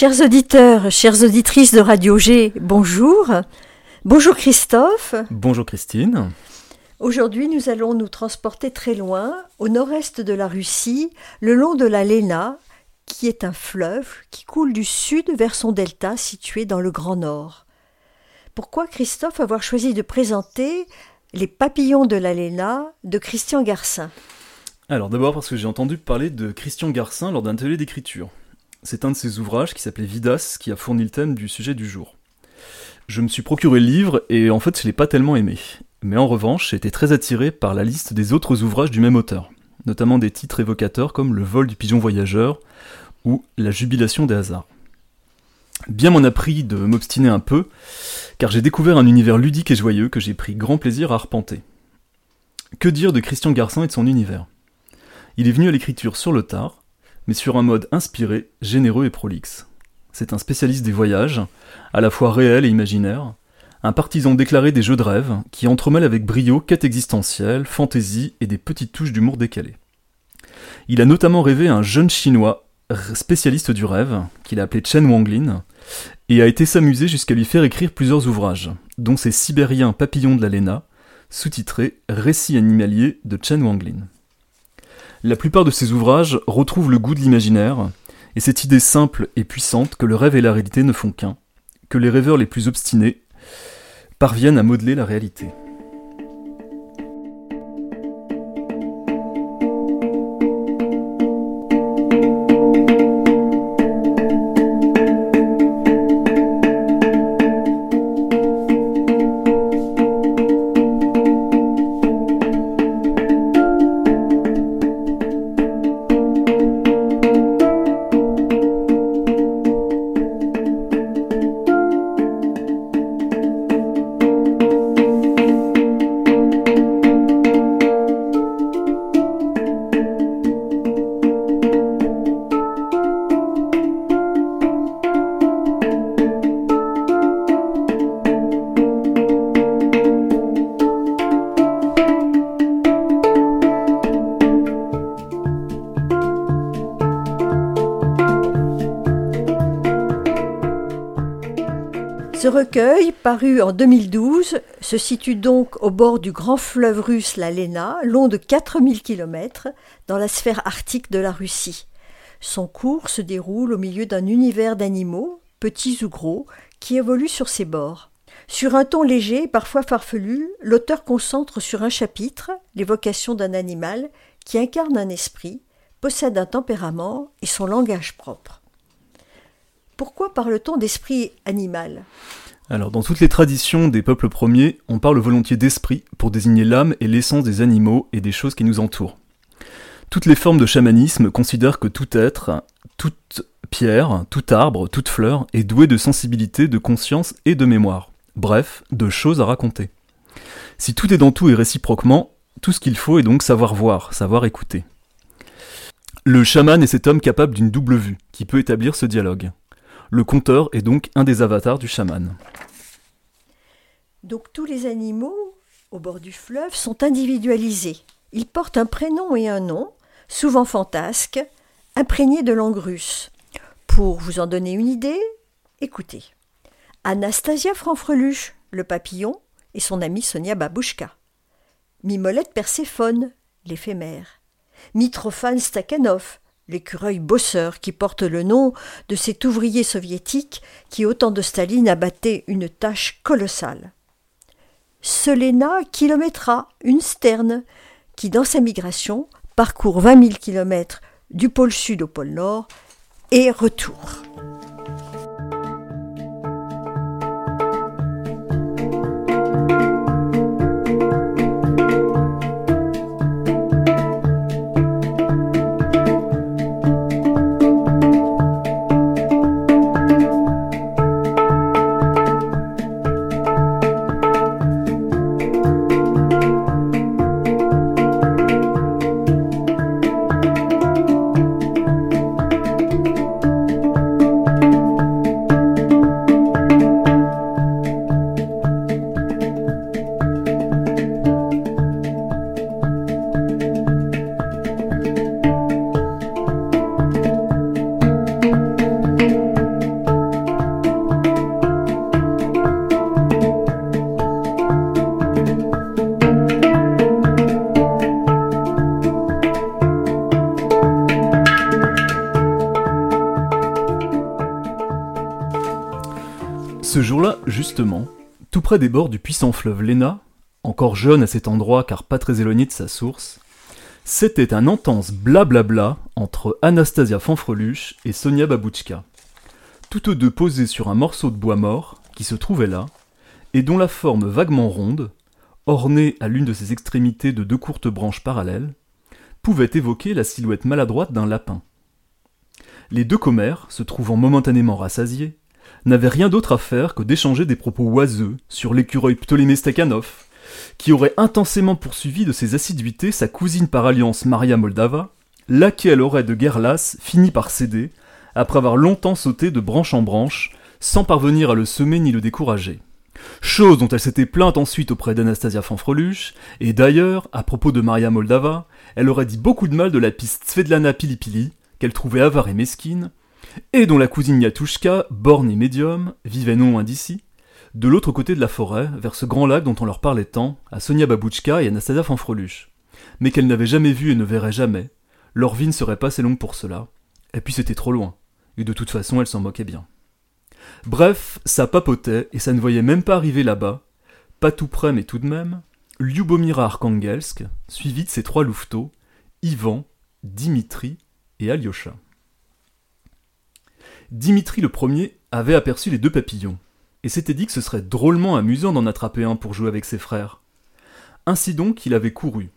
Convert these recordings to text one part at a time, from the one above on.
Chers auditeurs, chères auditrices de Radio G, bonjour. Bonjour Christophe. Bonjour Christine. Aujourd'hui, nous allons nous transporter très loin, au nord-est de la Russie, le long de la Lena, qui est un fleuve qui coule du sud vers son delta situé dans le Grand Nord. Pourquoi Christophe avoir choisi de présenter Les papillons de la Lena de Christian Garcin? Alors d'abord parce que j'ai entendu parler de Christian Garcin lors d'un atelier d'écriture. C'est un de ses ouvrages qui s'appelait Vidas qui a fourni le thème du sujet du jour. Je me suis procuré le livre et en fait je l'ai pas tellement aimé. Mais en revanche, j'ai été très attiré par la liste des autres ouvrages du même auteur, notamment des titres évocateurs comme Le vol du pigeon voyageur ou La jubilation des hasards. Bien m'en a pris de m'obstiner un peu, car j'ai découvert un univers ludique et joyeux que j'ai pris grand plaisir à arpenter. Que dire de Christian Garcin et de son univers? Il est venu à l'écriture sur le tard, mais sur un mode inspiré, généreux et prolixe. C'est un spécialiste des voyages, à la fois réel et imaginaire, un partisan déclaré des jeux de rêve, qui entremêle avec brio quête existentielle, fantaisie et des petites touches d'humour décalé. Il a notamment rêvé un jeune chinois spécialiste du rêve, qu'il a appelé Chen Wanglin, et a été s'amuser jusqu'à lui faire écrire plusieurs ouvrages, dont ses Sibériens papillons de la Lena, sous-titré Récits animaliers de Chen Wanglin. La plupart de ces ouvrages retrouvent le goût de l'imaginaire, et cette idée simple et puissante que le rêve et la réalité ne font qu'un, que les rêveurs les plus obstinés parviennent à modeler la réalité. Recueil, paru en 2012, se situe donc au bord du grand fleuve russe la Lena, long de 4000 km, dans la sphère arctique de la Russie. Son cours se déroule au milieu d'un univers d'animaux, petits ou gros, qui évoluent sur ses bords. Sur un ton léger et parfois farfelu, l'auteur concentre sur un chapitre l'évocation d'un animal qui incarne un esprit, possède un tempérament et son langage propre. Pourquoi parle-t-on d'esprit animal? Alors, dans toutes les traditions des peuples premiers, on parle volontiers d'esprit pour désigner l'âme et l'essence des animaux et des choses qui nous entourent. Toutes les formes de chamanisme considèrent que tout être, toute pierre, tout arbre, toute fleur est doué de sensibilité, de conscience et de mémoire. Bref, de choses à raconter. Si tout est dans tout et réciproquement, tout ce qu'il faut est donc savoir voir, savoir écouter. Le chaman est cet homme capable d'une double vue, qui peut établir ce dialogue. Le conteur est donc un des avatars du chaman. Donc tous les animaux au bord du fleuve sont individualisés. Ils portent un prénom et un nom, souvent fantasques, imprégnés de langue russe. Pour vous en donner une idée, écoutez. Anastasia Franfreluche, le papillon, et son amie Sonia Babouchka. Mimolette Perséphone, l'éphémère. Mitrophane Stakhanov, l'écureuil bosseur qui porte le nom de cet ouvrier soviétique qui, au temps de Staline, abattait une tâche colossale. Selena kilométra, une sterne, qui, dans sa migration, parcourt 20 000 kilomètres du pôle sud au pôle nord et retour. Près des bords du puissant fleuve Lena, encore jeune à cet endroit car pas très éloigné de sa source, c'était un intense blablabla entre Anastasia Fanfreluche et Sonia Babouchka. Toutes deux posées sur un morceau de bois mort qui se trouvait là, et dont la forme vaguement ronde, ornée à l'une de ses extrémités de deux courtes branches parallèles, pouvait évoquer la silhouette maladroite d'un lapin. Les deux commères, se trouvant momentanément rassasiés, n'avait rien d'autre à faire que d'échanger des propos oiseux sur l'écureuil Ptolémée Stakhanov, qui aurait intensément poursuivi de ses assiduités sa cousine par alliance Maria Moldava, laquelle aurait de guerre lasse fini par céder, après avoir longtemps sauté de branche en branche, sans parvenir à le semer ni le décourager. Chose dont elle s'était plainte ensuite auprès d'Anastasia Fanfreluche, et d'ailleurs, à propos de Maria Moldava, elle aurait dit beaucoup de mal de la piste Svedlana Pilipili, qu'elle trouvait avare et mesquine, et dont la cousine Yatushka, borne et médium, vivait non loin d'ici, de l'autre côté de la forêt, vers ce grand lac dont on leur parlait tant, à Sonia Babouchka et Anastasia Fanfreluche, mais qu'elle n'avait jamais vu et ne verrait jamais. Leur vie ne serait pas assez longue pour cela, et puis c'était trop loin, et de toute façon elle s'en moquait bien. Bref, ça papotait, et ça ne voyait même pas arriver là-bas, pas tout près mais tout de même, Lyubomira Arkangelsk, suivi de ses trois louveteaux, Ivan, Dimitri et Alyosha. Dimitri le premier avait aperçu les deux papillons, et s'était dit que ce serait drôlement amusant d'en attraper un pour jouer avec ses frères. Ainsi donc il avait couru,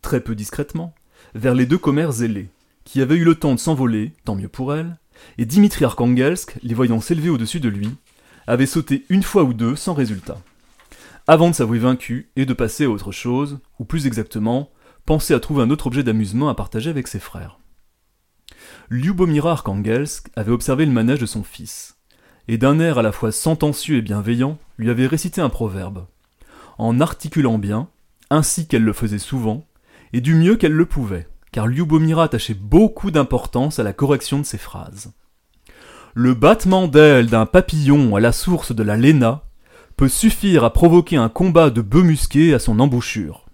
très peu discrètement, vers les deux commères zélés, qui avaient eu le temps de s'envoler, tant mieux pour elles, et Dimitri Arkangelsk, les voyant s'élever au-dessus de lui, avait sauté une fois ou deux sans résultat. Avant de s'avouer vaincu et de passer à autre chose, ou plus exactement, penser à trouver un autre objet d'amusement à partager avec ses frères. Lyubomira Arkangelsk avait observé le manège de son fils, et d'un air à la fois sentencieux et bienveillant, lui avait récité un proverbe, en articulant bien, ainsi qu'elle le faisait souvent, et du mieux qu'elle le pouvait, car Lyubomira attachait beaucoup d'importance à la correction de ses phrases. Le battement d'aile d'un papillon à la source de la Léna peut suffire à provoquer un combat de bœufs musqués à son embouchure.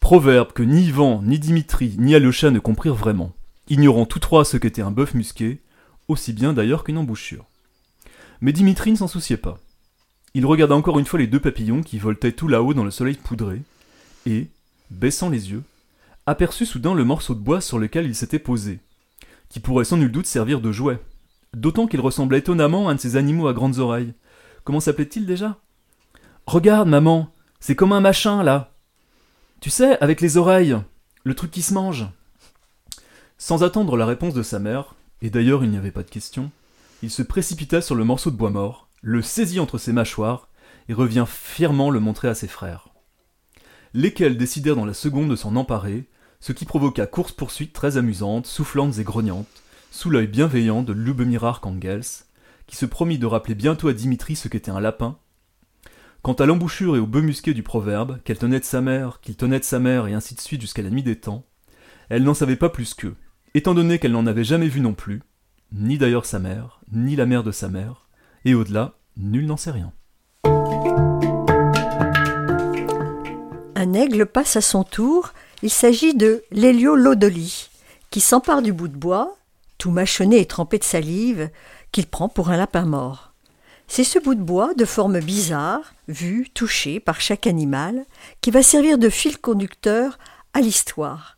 Proverbe que ni Ivan, ni Dimitri, ni Alyosha ne comprirent vraiment ignorant tous trois ce qu'était un bœuf musqué, aussi bien d'ailleurs qu'une embouchure. Mais Dimitri ne s'en souciait pas. Il regarda encore une fois les deux papillons qui voltaient tout là-haut dans le soleil poudré, et, baissant les yeux, aperçut soudain le morceau de bois sur lequel il s'était posé, qui pourrait sans nul doute servir de jouet, d'autant qu'il ressemblait étonnamment à un de ces animaux à grandes oreilles. Comment s'appelait-il déjà? Regarde, maman, c'est comme un machin, là. Tu sais, avec les oreilles, le truc qui se mange. Sans attendre la réponse de sa mère, et d'ailleurs il n'y avait pas de question, il se précipita sur le morceau de bois mort, le saisit entre ses mâchoires, et revint fièrement le montrer à ses frères. Lesquels décidèrent dans la seconde de s'en emparer, ce qui provoqua course-poursuite très amusante, soufflantes et grognantes, sous l'œil bienveillant de Lubomir Arkangels, qui se promit de rappeler bientôt à Dimitri ce qu'était un lapin. Quant à l'embouchure et au bœuf musqué du proverbe, qu'elle tenait de sa mère, qu'il tenait de sa mère, et ainsi de suite jusqu'à la nuit des temps, elle n'en savait pas plus qu'eux, étant donné qu'elle n'en avait jamais vu non plus, ni d'ailleurs sa mère, ni la mère de sa mère, et au-delà, nul n'en sait rien. Un aigle passe à son tour, il s'agit de l'héliolodoli, qui s'empare du bout de bois, tout mâchonné et trempé de salive, qu'il prend pour un lapin mort. C'est ce bout de bois de forme bizarre, vu, touché par chaque animal, qui va servir de fil conducteur à l'histoire,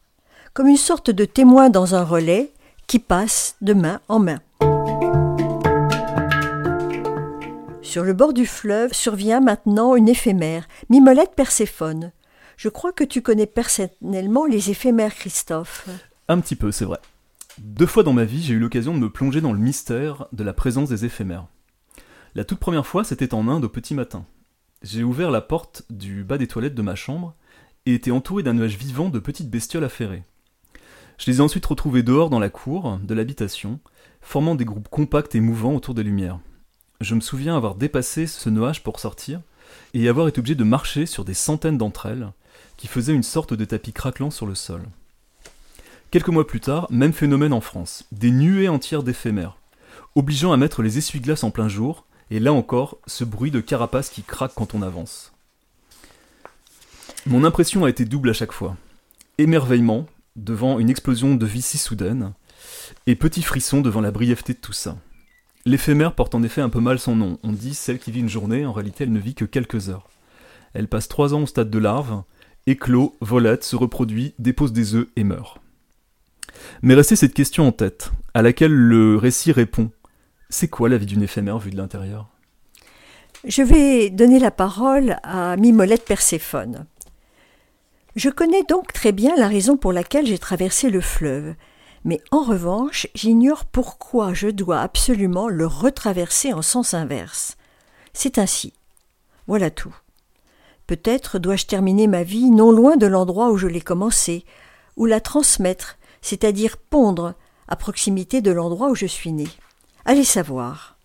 comme une sorte de témoin dans un relais qui passe de main en main. Sur le bord du fleuve survient maintenant une éphémère, Mimolette Perséphone. Je crois que tu connais personnellement les éphémères, Christophe. Un petit peu, c'est vrai. Deux fois dans ma vie, j'ai eu l'occasion de me plonger dans le mystère de la présence des éphémères. La toute première fois, c'était en Inde au petit matin. J'ai ouvert la porte du bas des toilettes de ma chambre et été entouré d'un nuage vivant de petites bestioles affairées. Je les ai ensuite retrouvées dehors dans la cour de l'habitation, formant des groupes compacts et mouvants autour des lumières. Je me souviens avoir dépassé ce nuage pour sortir et avoir été obligé de marcher sur des centaines d'entre elles, qui faisaient une sorte de tapis craquelant sur le sol. Quelques mois plus tard, même phénomène en France, des nuées entières d'éphémères, obligeant à mettre les essuie-glaces en plein jour et là encore, ce bruit de carapace qui craque quand on avance. Mon impression a été double à chaque fois. Émerveillement devant une explosion de vie si soudaine, et petit frisson devant la brièveté de tout ça. L'éphémère porte en effet un peu mal son nom. On dit celle qui vit une journée, en réalité elle ne vit que quelques heures. Elle passe trois ans au stade de larve, éclot, volette, se reproduit, dépose des œufs et meurt. Mais restait cette question en tête, à laquelle le récit répond c'est quoi la vie d'une éphémère vue de l'intérieur? Je vais donner la parole à Mimolette Perséphone. Je connais donc très bien la raison pour laquelle j'ai traversé le fleuve, mais en revanche, j'ignore pourquoi je dois absolument le retraverser en sens inverse. C'est ainsi. Voilà tout. Peut-être dois-je terminer ma vie non loin de l'endroit où je l'ai commencée, ou la transmettre, c'est-à-dire pondre à proximité de l'endroit où je suis né. Allez savoir.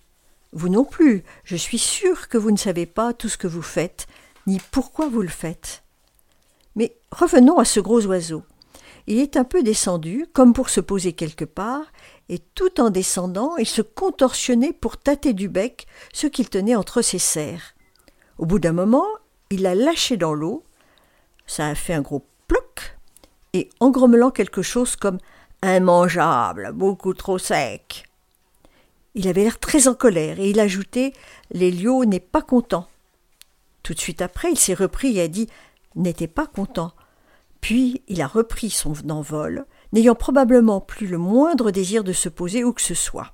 Vous non plus, je suis sûr que vous ne savez pas tout ce que vous faites, ni pourquoi vous le faites. Mais revenons à ce gros oiseau. Il est un peu descendu, comme pour se poser quelque part, et tout en descendant, il se contorsionnait pour tâter du bec ce qu'il tenait entre ses serres. Au bout d'un moment, il l'a lâché dans l'eau. Ça a fait un gros ploc, et en grommelant quelque chose comme immangeable, beaucoup trop sec. Il avait l'air très en colère et il ajoutait L'Hélio n'est pas content. Tout de suite après, il s'est repris et a dit N'était pas content. Puis il a repris son envol, n'ayant probablement plus le moindre désir de se poser où que ce soit.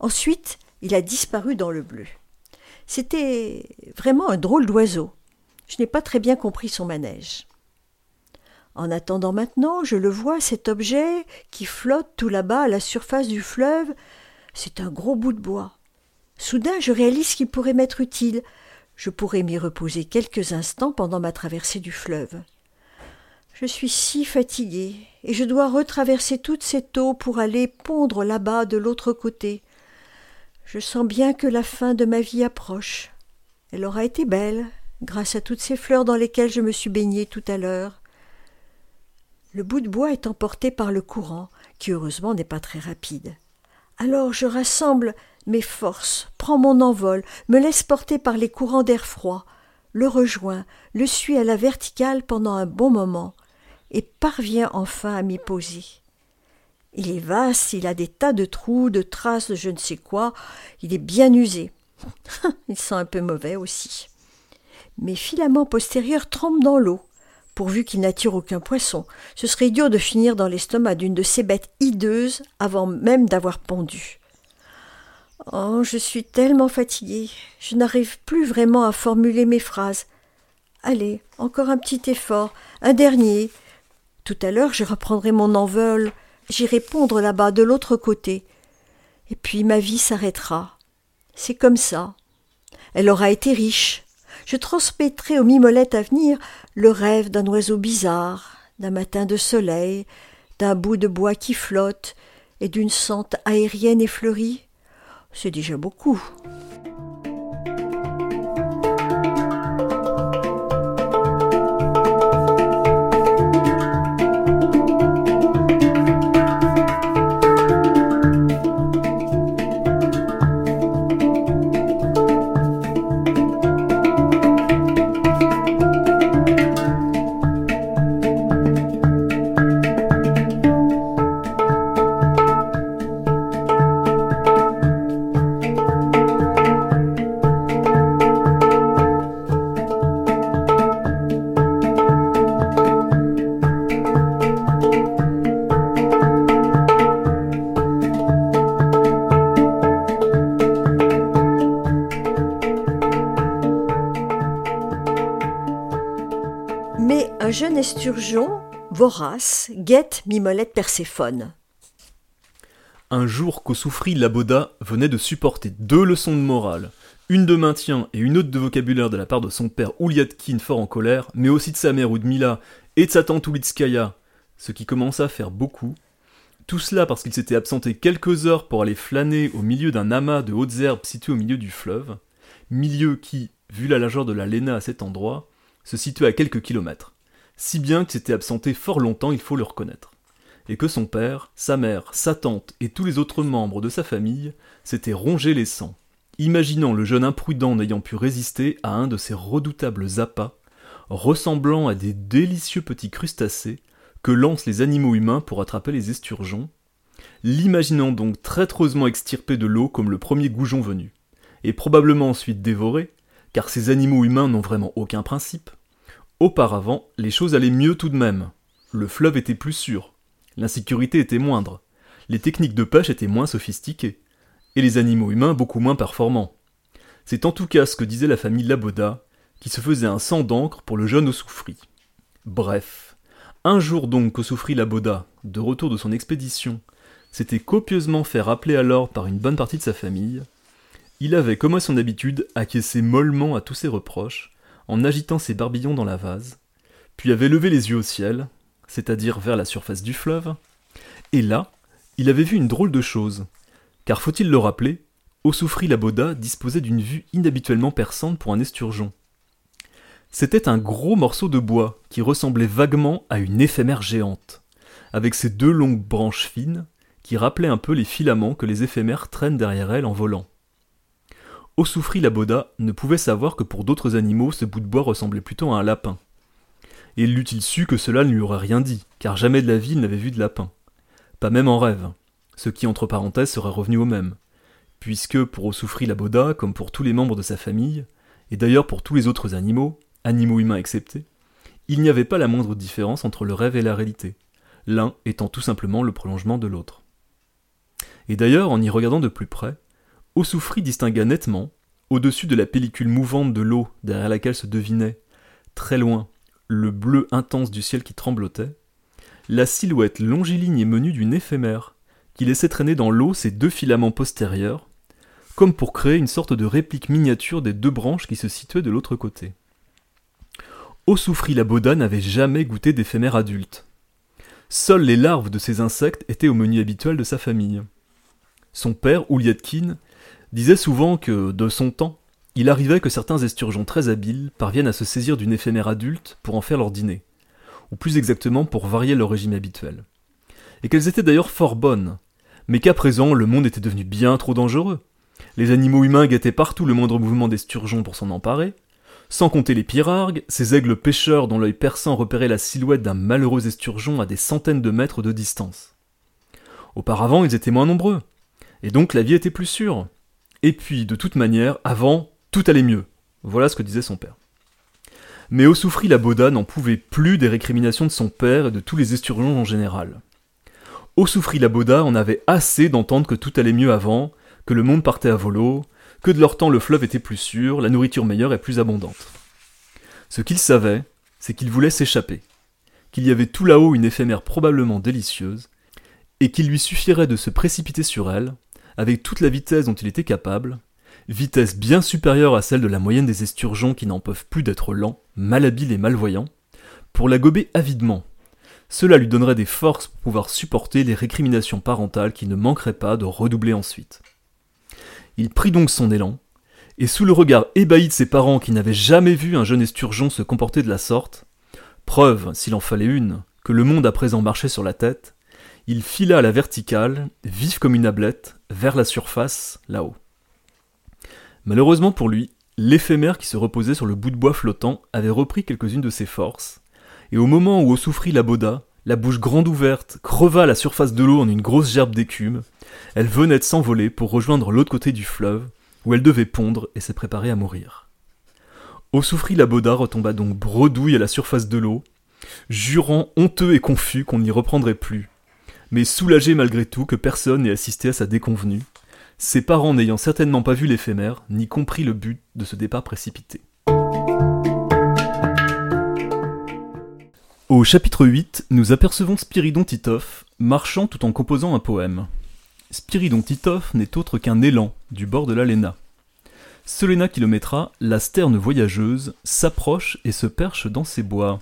Ensuite, il a disparu dans le bleu. C'était vraiment un drôle d'oiseau. Je n'ai pas très bien compris son manège. En attendant maintenant, je le vois, cet objet qui flotte tout là-bas à la surface du fleuve, c'est un gros bout de bois. Soudain, je réalise qu'il pourrait m'être utile. Je pourrais m'y reposer quelques instants pendant ma traversée du fleuve. Je suis si fatiguée, et je dois retraverser toute cette eau pour aller pondre là-bas de l'autre côté. Je sens bien que la fin de ma vie approche. Elle aura été belle, grâce à toutes ces fleurs dans lesquelles je me suis baignée tout à l'heure. Le bout de bois est emporté par le courant, qui heureusement n'est pas très rapide. Alors je rassemble mes forces, prends mon envol, me laisse porter par les courants d'air froid, le rejoins, le suis à la verticale pendant un bon moment, et parviens enfin à m'y poser. Il est vaste, il a des tas de trous, de traces de je ne sais quoi, il est bien usé. il sent un peu mauvais aussi. Mes filaments postérieurs trempent dans l'eau pourvu qu'il n'attire aucun poisson. Ce serait idiot de finir dans l'estomac d'une de ces bêtes hideuses avant même d'avoir pondu. Oh, je suis tellement fatiguée, je n'arrive plus vraiment à formuler mes phrases. Allez, encore un petit effort, un dernier. Tout à l'heure, je reprendrai mon envol, j'irai pondre là-bas de l'autre côté. Et puis ma vie s'arrêtera. C'est comme ça. Elle aura été riche, je transmettrai aux mimolettes à venir le rêve d'un oiseau bizarre, d'un matin de soleil, d'un bout de bois qui flotte et d'une sente aérienne et fleurie. C'est déjà beaucoup. Un jour qu'Ossoufri Laboda venait de supporter deux leçons de morale, une de maintien et une autre de vocabulaire de la part de son père Ouliatkin fort en colère, mais aussi de sa mère Oudmila et de sa tante Oulitskaya, ce qui commença à faire beaucoup. Tout cela parce qu'il s'était absenté quelques heures pour aller flâner au milieu d'un amas de hautes herbes situé au milieu du fleuve, milieu qui, vu la largeur de la Léna à cet endroit, se situait à quelques kilomètres, si bien qu'il s'était absenté fort longtemps, il faut le reconnaître, et que son père, sa mère, sa tante et tous les autres membres de sa famille s'étaient rongés les sangs, imaginant le jeune imprudent n'ayant pu résister à un de ces redoutables appâts, ressemblant à des délicieux petits crustacés que lancent les animaux humains pour attraper les esturgeons, l'imaginant donc traîtreusement extirpé de l'eau comme le premier goujon venu, et probablement ensuite dévoré, car ces animaux humains n'ont vraiment aucun principe. Auparavant, les choses allaient mieux tout de même. Le fleuve était plus sûr, l'insécurité était moindre, les techniques de pêche étaient moins sophistiquées, et les animaux humains beaucoup moins performants. C'est en tout cas ce que disait la famille Laboda, qui se faisait un sang d'encre pour le jeune Ossoufri. Bref, un jour donc Ossoufri Laboda, de retour de son expédition, s'était copieusement fait rappeler alors par une bonne partie de sa famille, il avait, comme à son habitude, acquiescé mollement à tous ses reproches, en agitant ses barbillons dans la vase, puis avait levé les yeux au ciel, c'est-à-dire vers la surface du fleuve, et là, il avait vu une drôle de chose, car faut-il le rappeler, Ossoufri Laboda disposait d'une vue inhabituellement perçante pour un esturgeon. C'était un gros morceau de bois qui ressemblait vaguement à une éphémère géante, avec ses deux longues branches fines qui rappelaient un peu les filaments que les éphémères traînent derrière elles en volant. Ossoufri Laboda ne pouvait savoir que pour d'autres animaux ce bout de bois ressemblait plutôt à un lapin. Et l'eût-il su que cela ne lui aurait rien dit, car jamais de la vie il n'avait vu de lapin. Pas même en rêve, ce qui entre parenthèses serait revenu au même, puisque pour Ossoufri Laboda, comme pour tous les membres de sa famille, et d'ailleurs pour tous les autres animaux, animaux humains exceptés, il n'y avait pas la moindre différence entre le rêve et la réalité, l'un étant tout simplement le prolongement de l'autre. Et d'ailleurs, en y regardant de plus près, Ossoufri distingua nettement, au-dessus de la pellicule mouvante de l'eau derrière laquelle se devinait, très loin, le bleu intense du ciel qui tremblotait, la silhouette longiligne et menue d'une éphémère, qui laissait traîner dans l'eau ses deux filaments postérieurs, comme pour créer une sorte de réplique miniature des deux branches qui se situaient de l'autre côté. Ossoufri la Boda n'avait jamais goûté d'éphémère adulte. Seules les larves de ces insectes étaient au menu habituel de sa famille. Son père, Ouliatkin, disait souvent que, de son temps, il arrivait que certains esturgeons très habiles parviennent à se saisir d'une éphémère adulte pour en faire leur dîner, ou plus exactement pour varier leur régime habituel. Et qu'elles étaient d'ailleurs fort bonnes, mais qu'à présent le monde était devenu bien trop dangereux. Les animaux humains guettaient partout le moindre mouvement d'esturgeons pour s'en emparer, sans compter les pirargues, ces aigles pêcheurs dont l'œil perçant repérait la silhouette d'un malheureux esturgeon à des centaines de mètres de distance. Auparavant, ils étaient moins nombreux, et donc la vie était plus sûre. Et puis, de toute manière, avant, tout allait mieux. Voilà ce que disait son père. Mais Ossoufri la Boda n'en pouvait plus des récriminations de son père et de tous les esturgeons en général. Ossoufri la Boda en avait assez d'entendre que tout allait mieux avant, que le monde partait à volo, que de leur temps le fleuve était plus sûr, la nourriture meilleure et plus abondante. Ce qu'il savait, c'est qu'il voulait s'échapper, qu'il y avait tout là-haut une éphémère probablement délicieuse, et qu'il lui suffirait de se précipiter sur elle, avec toute la vitesse dont il était capable, vitesse bien supérieure à celle de la moyenne des esturgeons qui n'en peuvent plus d'être lents, malhabiles et malvoyants, pour la gober avidement. Cela lui donnerait des forces pour pouvoir supporter les récriminations parentales qui ne manqueraient pas de redoubler ensuite. Il prit donc son élan, et sous le regard ébahi de ses parents qui n'avaient jamais vu un jeune esturgeon se comporter de la sorte, preuve, s'il en fallait une, que le monde à présent marchait sur la tête, il fila à la verticale, vif comme une ablette, vers la surface, là-haut. Malheureusement pour lui, l'éphémère qui se reposait sur le bout de bois flottant avait repris quelques-unes de ses forces, et au moment où souffrit la boda, la bouche grande ouverte, creva la surface de l'eau en une grosse gerbe d'écume, elle venait de s'envoler pour rejoindre l'autre côté du fleuve, où elle devait pondre et se préparer à mourir. souffrit la boda retomba donc bredouille à la surface de l'eau, jurant honteux et confus qu'on n'y reprendrait plus, mais soulagé malgré tout que personne n'ait assisté à sa déconvenue, ses parents n'ayant certainement pas vu l'éphémère, ni compris le but de ce départ précipité. Au chapitre 8, nous apercevons Spiridon Titov marchant tout en composant un poème. Spiridon Titov n'est autre qu'un élan du bord de la Léna. Solena Kilométra, la sterne voyageuse, s'approche et se perche dans ses bois.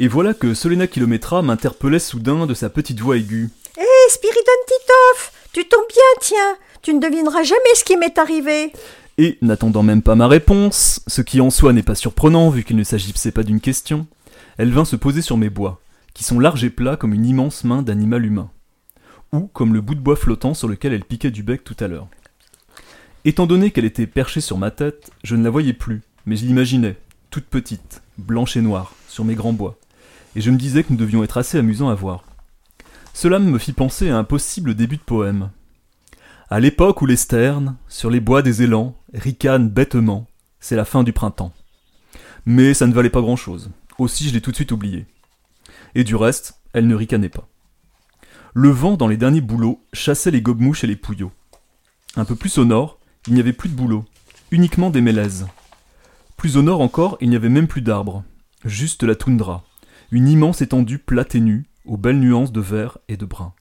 Et voilà que Solena Kilométra m'interpellait soudain de sa petite voix aiguë. Hé, Spiridon Titov Tu tombes bien, tiens Tu ne devineras jamais ce qui m'est arrivé Et, n'attendant même pas ma réponse, ce qui en soi n'est pas surprenant vu qu'il ne s'agissait pas d'une question, elle vint se poser sur mes bois, qui sont larges et plats comme une immense main d'animal humain, ou comme le bout de bois flottant sur lequel elle piquait du bec tout à l'heure. Étant donné qu'elle était perchée sur ma tête, je ne la voyais plus, mais je l'imaginais, toute petite, blanche et noire, sur mes grands bois, et je me disais que nous devions être assez amusants à voir. Cela me fit penser à un possible début de poème. À l'époque où les sternes, sur les bois des élans, ricanent bêtement, c'est la fin du printemps. Mais ça ne valait pas grand-chose, aussi je l'ai tout de suite oublié. Et du reste, elle ne ricanait pas. Le vent dans les derniers bouleaux chassait les gobemouches et les pouillots. Un peu plus au nord, il n'y avait plus de bouleaux, uniquement des mélèzes. Plus au nord encore, il n'y avait même plus d'arbres, juste la toundra, une immense étendue plate et nue, aux belles nuances de vert et de brun.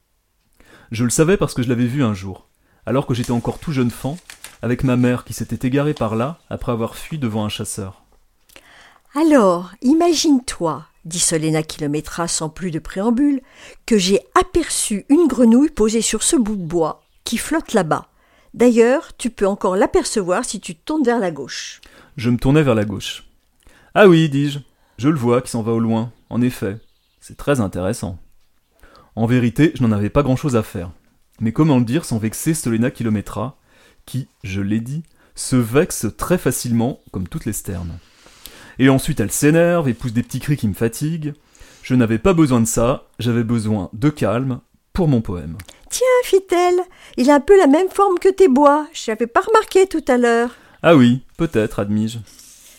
Je le savais parce que je l'avais vu un jour, alors que j'étais encore tout jeune fan, avec ma mère qui s'était égarée par là après avoir fui devant un chasseur. Alors, imagine-toi, dit Solena Kilométra sans plus de préambule, que j'ai aperçu une grenouille posée sur ce bout de bois qui flotte là-bas. D'ailleurs, tu peux encore l'apercevoir si tu tournes vers la gauche. Je me tournai vers la gauche. Ah oui, dis-je, je le vois qui s'en va au loin, en effet. C'est très intéressant. En vérité, je n'en avais pas grand-chose à faire. Mais comment le dire sans vexer Solena Kilométra, qui, je l'ai dit, se vexe très facilement, comme toutes les sternes. Et ensuite elle s'énerve et pousse des petits cris qui me fatiguent. Je n'avais pas besoin de ça, j'avais besoin de calme pour mon poème. Tiens, fit-elle, il a un peu la même forme que tes bois, je n'avais pas remarqué tout à l'heure. Ah oui, peut-être, admis-je.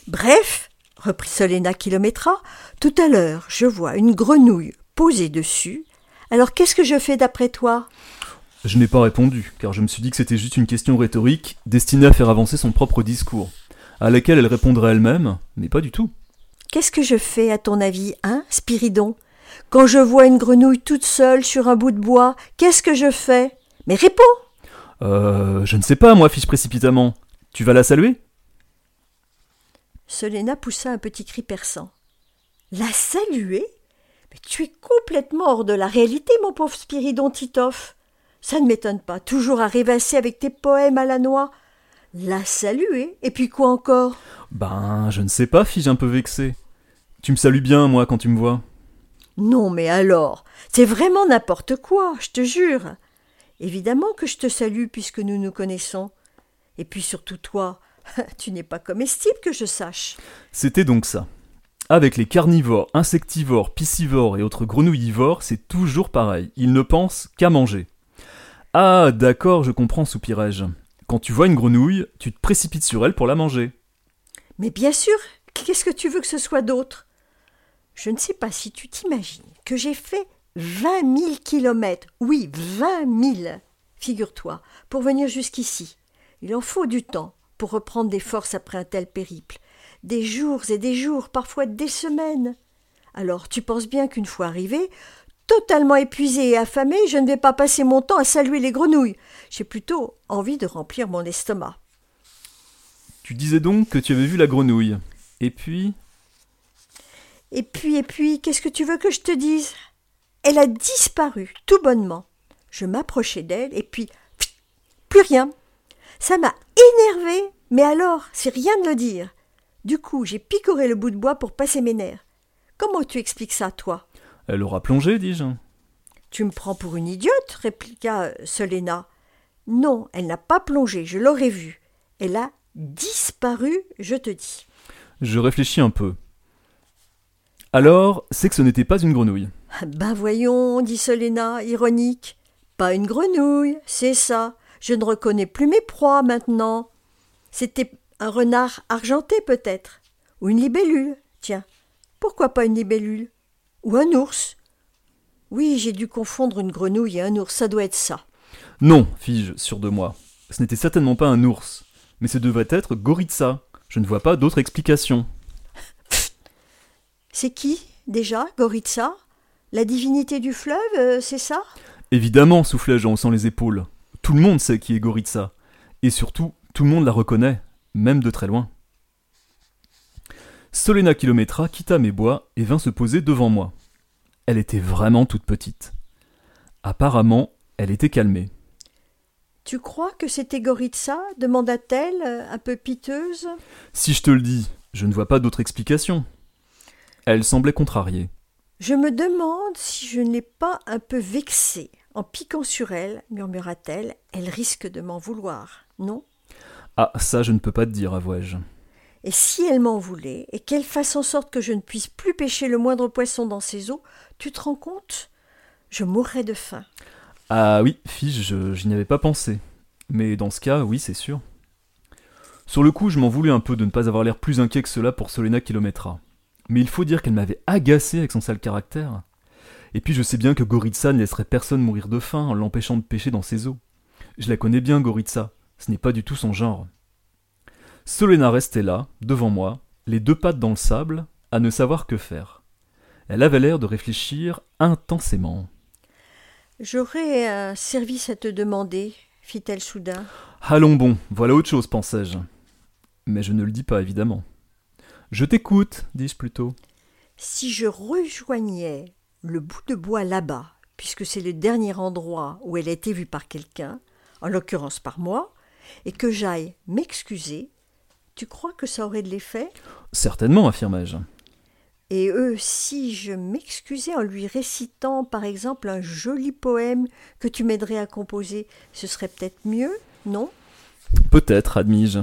Bref, reprit Solena Kilométra, tout à l'heure je vois une grenouille posée dessus. Alors qu'est-ce que je fais d'après toi? Je n'ai pas répondu, car je me suis dit que c'était juste une question rhétorique destinée à faire avancer son propre discours à laquelle elle répondrait elle-même, mais pas du tout. Qu'est-ce que je fais, à ton avis, hein, Spiridon? Quand je vois une grenouille toute seule sur un bout de bois, qu'est-ce que je fais? Mais réponds Euh, je ne sais pas, moi, fiche précipitamment. Tu vas la saluer? Selena poussa un petit cri perçant. La saluer Mais tu es complètement hors de la réalité, mon pauvre Spiridon Titoff. Ça ne m'étonne pas, toujours à rêvasser avec tes poèmes à la noix. La saluer Et puis quoi encore? Ben, je ne sais pas, fille un peu vexée. Tu me salues bien, moi, quand tu me vois. Non, mais alors, c'est vraiment n'importe quoi, je te jure. Évidemment que je te salue puisque nous nous connaissons. Et puis surtout toi, tu n'es pas comestible que je sache? C'était donc ça. Avec les carnivores, insectivores, piscivores et autres grenouillivores, c'est toujours pareil. Ils ne pensent qu'à manger. Ah, d'accord, je comprends, soupirai-je. Quand tu vois une grenouille, tu te précipites sur elle pour la manger. Mais bien sûr, qu'est-ce que tu veux que ce soit d'autre? Je ne sais pas si tu t'imagines que j'ai fait vingt mille kilomètres, oui, vingt mille, figure-toi, pour venir jusqu'ici. Il en faut du temps pour reprendre des forces après un tel périple. Des jours et des jours, parfois des semaines. Alors tu penses bien qu'une fois arrivé, totalement épuisé et affamé, je ne vais pas passer mon temps à saluer les grenouilles. J'ai plutôt envie de remplir mon estomac. Tu disais donc que tu avais vu la grenouille. Et puis Et puis, et puis, qu'est-ce que tu veux que je te dise? Elle a disparu, tout bonnement. Je m'approchai d'elle, et puis, plus rien. Ça m'a énervé, mais alors, c'est rien de le dire. Du coup, j'ai picoré le bout de bois pour passer mes nerfs. Comment tu expliques ça, toi? Elle aura plongé, dis-je. Tu me prends pour une idiote répliqua Selena. Non, elle n'a pas plongé, je l'aurais vue. Elle a disparu, je te dis. Je réfléchis un peu. Alors, c'est que ce n'était pas une grenouille. Ben voyons, dit Selena, ironique. Pas une grenouille, c'est ça. Je ne reconnais plus mes proies maintenant. C'était un renard argenté peut-être. Ou une libellule. Tiens, pourquoi pas une libellule? Ou un ours Oui, j'ai dû confondre une grenouille et un ours, ça doit être ça. Non, fis-je, sûr de moi. Ce n'était certainement pas un ours, mais ce devait être Goritza. Je ne vois pas d'autre explication. C'est qui, déjà, Goritza La divinité du fleuve, euh, c'est ça? Évidemment, soufflai-je en haussant les épaules. Tout le monde sait qui est Goritza. Et surtout, tout le monde la reconnaît, même de très loin. Solena Kilometra quitta mes bois et vint se poser devant moi. Elle était vraiment toute petite. Apparemment, elle était calmée. Tu crois que c'était Goritza demanda-t-elle, un peu piteuse. Si je te le dis, je ne vois pas d'autre explication. Elle semblait contrariée. Je me demande si je ne l'ai pas un peu vexée. En piquant sur elle, murmura-t-elle, elle risque de m'en vouloir, non? Ah, ça je ne peux pas te dire, avouai-je. Et si elle m'en voulait, et qu'elle fasse en sorte que je ne puisse plus pêcher le moindre poisson dans ses eaux, tu te rends compte? Je mourrais de faim. Ah oui, fille, je, n'y avais pas pensé. Mais dans ce cas, oui, c'est sûr. Sur le coup, je m'en voulais un peu de ne pas avoir l'air plus inquiet que cela pour Solena Kilometra. Mais il faut dire qu'elle m'avait agacé avec son sale caractère. Et puis je sais bien que Goritza ne laisserait personne mourir de faim en l'empêchant de pêcher dans ses eaux. Je la connais bien, Goritza. Ce n'est pas du tout son genre. Solena restait là, devant moi, les deux pattes dans le sable, à ne savoir que faire. Elle avait l'air de réfléchir intensément. J'aurais un service à te demander, fit-elle soudain. Allons bon, voilà autre chose, pensai-je. Mais je ne le dis pas, évidemment. Je t'écoute, dis-je plutôt. Si je rejoignais le bout de bois là-bas, puisque c'est le dernier endroit où elle a été vue par quelqu'un, en l'occurrence par moi, et que j'aille m'excuser, tu crois que ça aurait de l'effet? Certainement, affirmai-je. Et eux, si je m'excusais en lui récitant, par exemple, un joli poème que tu m'aiderais à composer, ce serait peut-être mieux, non? Peut-être, admis-je.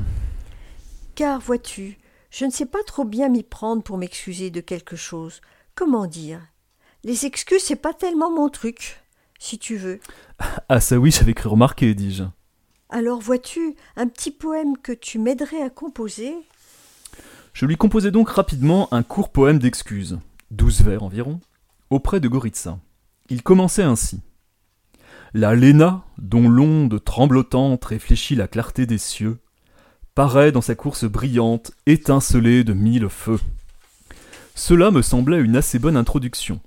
Car, vois-tu, je ne sais pas trop bien m'y prendre pour m'excuser de quelque chose. Comment dire? Les excuses, c'est pas tellement mon truc, si tu veux. Ah, ça oui, j'avais cru remarquer, dis-je. Alors vois-tu, un petit poème que tu m'aiderais à composer? Je lui composai donc rapidement un court poème d'excuses, douze vers environ, auprès de Goritza. Il commençait ainsi. La Léna, dont l'onde tremblotante réfléchit la clarté des cieux, paraît dans sa course brillante, étincelée de mille feux. Cela me semblait une assez bonne introduction,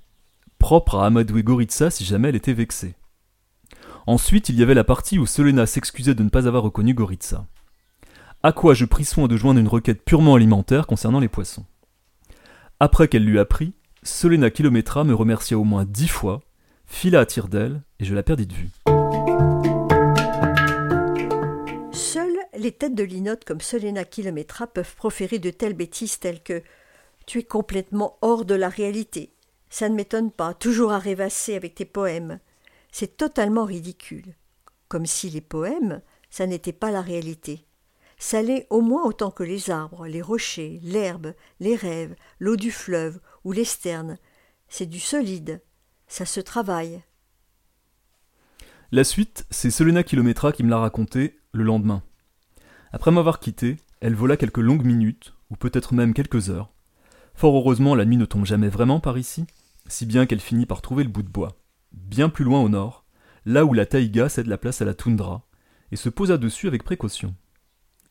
propre à amadouer Goritza si jamais elle était vexée. Ensuite, il y avait la partie où Selena s'excusait de ne pas avoir reconnu Goritza. À quoi je pris soin de joindre une requête purement alimentaire concernant les poissons. Après qu'elle l'eut appris, Selena Kilométra me remercia au moins dix fois, fila à tire d'aile, et je la perdis de vue. Seules les têtes de linotte comme Selena Kilométra peuvent proférer de telles bêtises telles que Tu es complètement hors de la réalité. Ça ne m'étonne pas, toujours à rêvasser avec tes poèmes. C'est totalement ridicule. Comme si les poèmes, ça n'était pas la réalité. Ça l'est au moins autant que les arbres, les rochers, l'herbe, les rêves, l'eau du fleuve ou les sternes. C'est du solide. Ça se travaille. La suite, c'est Selena Kilométra qui me l'a raconté le lendemain. Après m'avoir quitté, elle vola quelques longues minutes, ou peut-être même quelques heures. Fort heureusement, la nuit ne tombe jamais vraiment par ici, si bien qu'elle finit par trouver le bout de bois bien plus loin au nord, là où la taïga cède la place à la toundra, et se posa dessus avec précaution.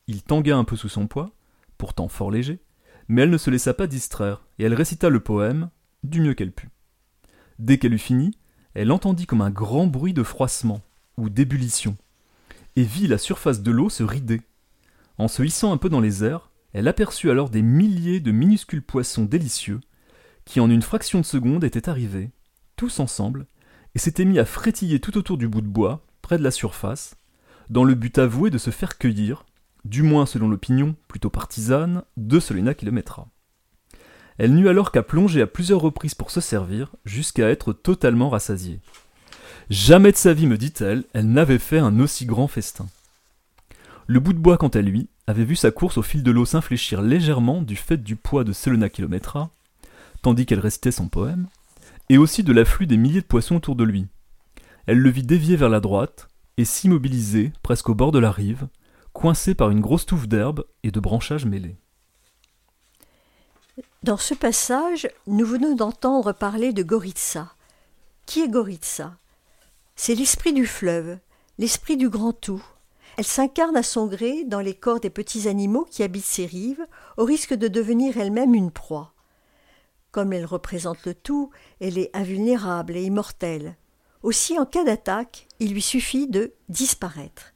Il tangua un peu sous son poids, pourtant fort léger, mais elle ne se laissa pas distraire, et elle récita le poème du mieux qu'elle put. Dès qu'elle eut fini, elle entendit comme un grand bruit de froissement, ou d'ébullition, et vit la surface de l'eau se rider. En se hissant un peu dans les airs, elle aperçut alors des milliers de minuscules poissons délicieux, qui en une fraction de seconde étaient arrivés, tous ensemble, et s'était mis à frétiller tout autour du bout de bois, près de la surface, dans le but avoué de se faire cueillir, du moins selon l'opinion, plutôt partisane, de Solena Kilometra. Elle n'eut alors qu'à plonger à plusieurs reprises pour se servir, jusqu'à être totalement rassasiée. Jamais de sa vie, me dit-elle, elle, n'avait fait un aussi grand festin. Le bout de bois, quant à lui, avait vu sa course au fil de l'eau s'infléchir légèrement du fait du poids de Selena Kilometra, tandis qu'elle récitait son poème, et aussi de l'afflux des milliers de poissons autour de lui. Elle le vit dévier vers la droite et s'immobiliser presque au bord de la rive, coincé par une grosse touffe d'herbe et de branchages mêlés. Dans ce passage, nous venons d'entendre parler de Goritza. Qui est Goritza C'est l'esprit du fleuve, l'esprit du grand tout. Elle s'incarne à son gré dans les corps des petits animaux qui habitent ces rives, au risque de devenir elle-même une proie. Comme elle représente le tout, elle est invulnérable et immortelle. Aussi, en cas d'attaque, il lui suffit de disparaître.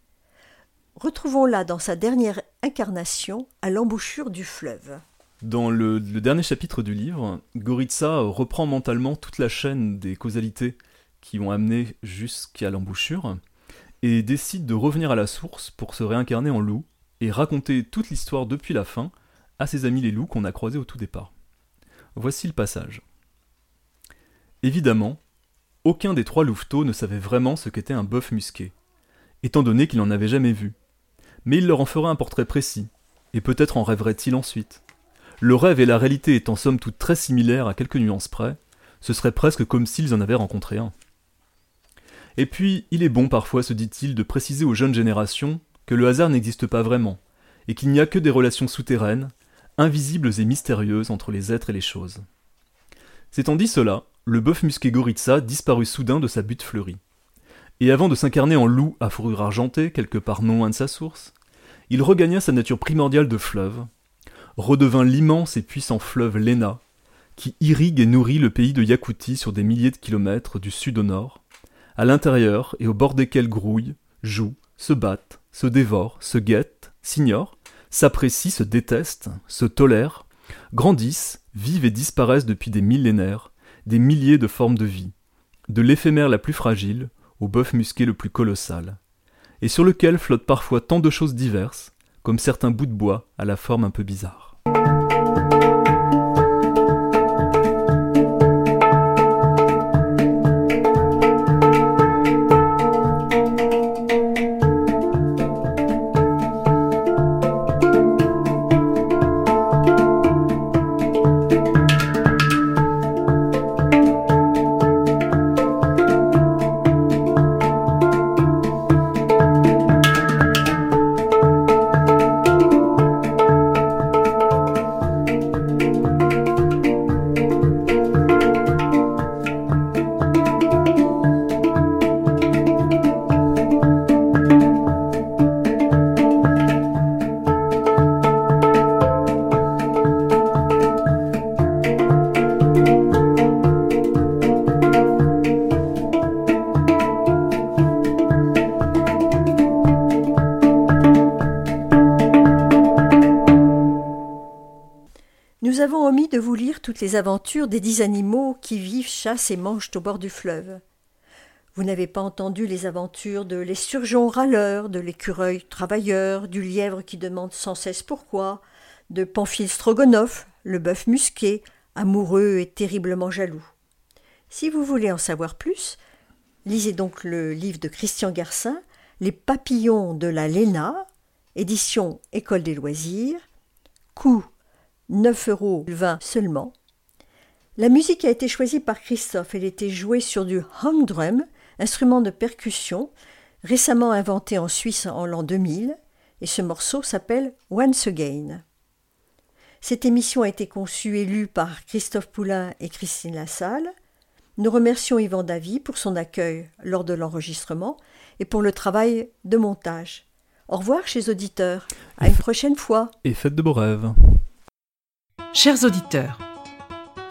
Retrouvons-la dans sa dernière incarnation à l'embouchure du fleuve. Dans le, dernier chapitre du livre, Goritza reprend mentalement toute la chaîne des causalités qui ont amené jusqu'à l'embouchure et décide de revenir à la source pour se réincarner en loup et raconter toute l'histoire depuis la fin à ses amis les loups qu'on a croisés au tout départ. Voici le passage. Évidemment, aucun des trois louveteaux ne savait vraiment ce qu'était un bœuf musqué, étant donné qu'il n'en avait jamais vu. Mais il leur en ferait un portrait précis, et peut-être en rêverait-il ensuite. Le rêve et la réalité étant somme toute très similaires à quelques nuances près, ce serait presque comme s'ils en avaient rencontré un. Et puis, il est bon parfois, se dit-il, de préciser aux jeunes générations que le hasard n'existe pas vraiment, et qu'il n'y a que des relations souterraines, invisibles et mystérieuses entre les êtres et les choses. S'étant dit cela, le bœuf musqué Goritza disparut soudain de sa butte fleurie. Et avant de s'incarner en loup à fourrure argentée, quelque part non loin de sa source, il regagna sa nature primordiale de fleuve, redevint l'immense et puissant fleuve Lena, qui irrigue et nourrit le pays de Yakoutie sur des milliers de kilomètres du sud au nord, à l'intérieur et au bord desquels grouillent, jouent, se battent, se dévorent, se guettent, s'ignorent, s'apprécient, se détestent, se tolèrent, grandissent, vivent et disparaissent depuis des millénaires, des milliers de formes de vie, de l'éphémère la plus fragile au bœuf musqué le plus colossal, et sur lequel flottent parfois tant de choses diverses, comme certains bouts de bois à la forme un peu bizarre. Toutes les aventures des dix animaux qui vivent, chassent et mangent au bord du fleuve. Vous n'avez pas entendu les aventures de l'esturgeon râleur, de l'écureuil travailleur, du lièvre qui demande sans cesse pourquoi, de Pamphile Strogonoff, le bœuf musqué, amoureux et terriblement jaloux. Si vous voulez en savoir plus, lisez donc le livre de Christian Garcin, Les papillons de la Léna, édition École des loisirs, coût 9,20 euros seulement. La musique a été choisie par Christophe. Elle était jouée sur du hung drum, instrument de percussion, récemment inventé en Suisse en l'an 2000, et ce morceau s'appelle Once Again. Cette émission a été conçue et lue par Christophe Poulain et Christine Lassalle. Nous remercions Yvan Davy pour son accueil lors de l'enregistrement et pour le travail de montage. Au revoir chez auditeurs. À une prochaine fois. Et faites de beaux rêves. Chers auditeurs,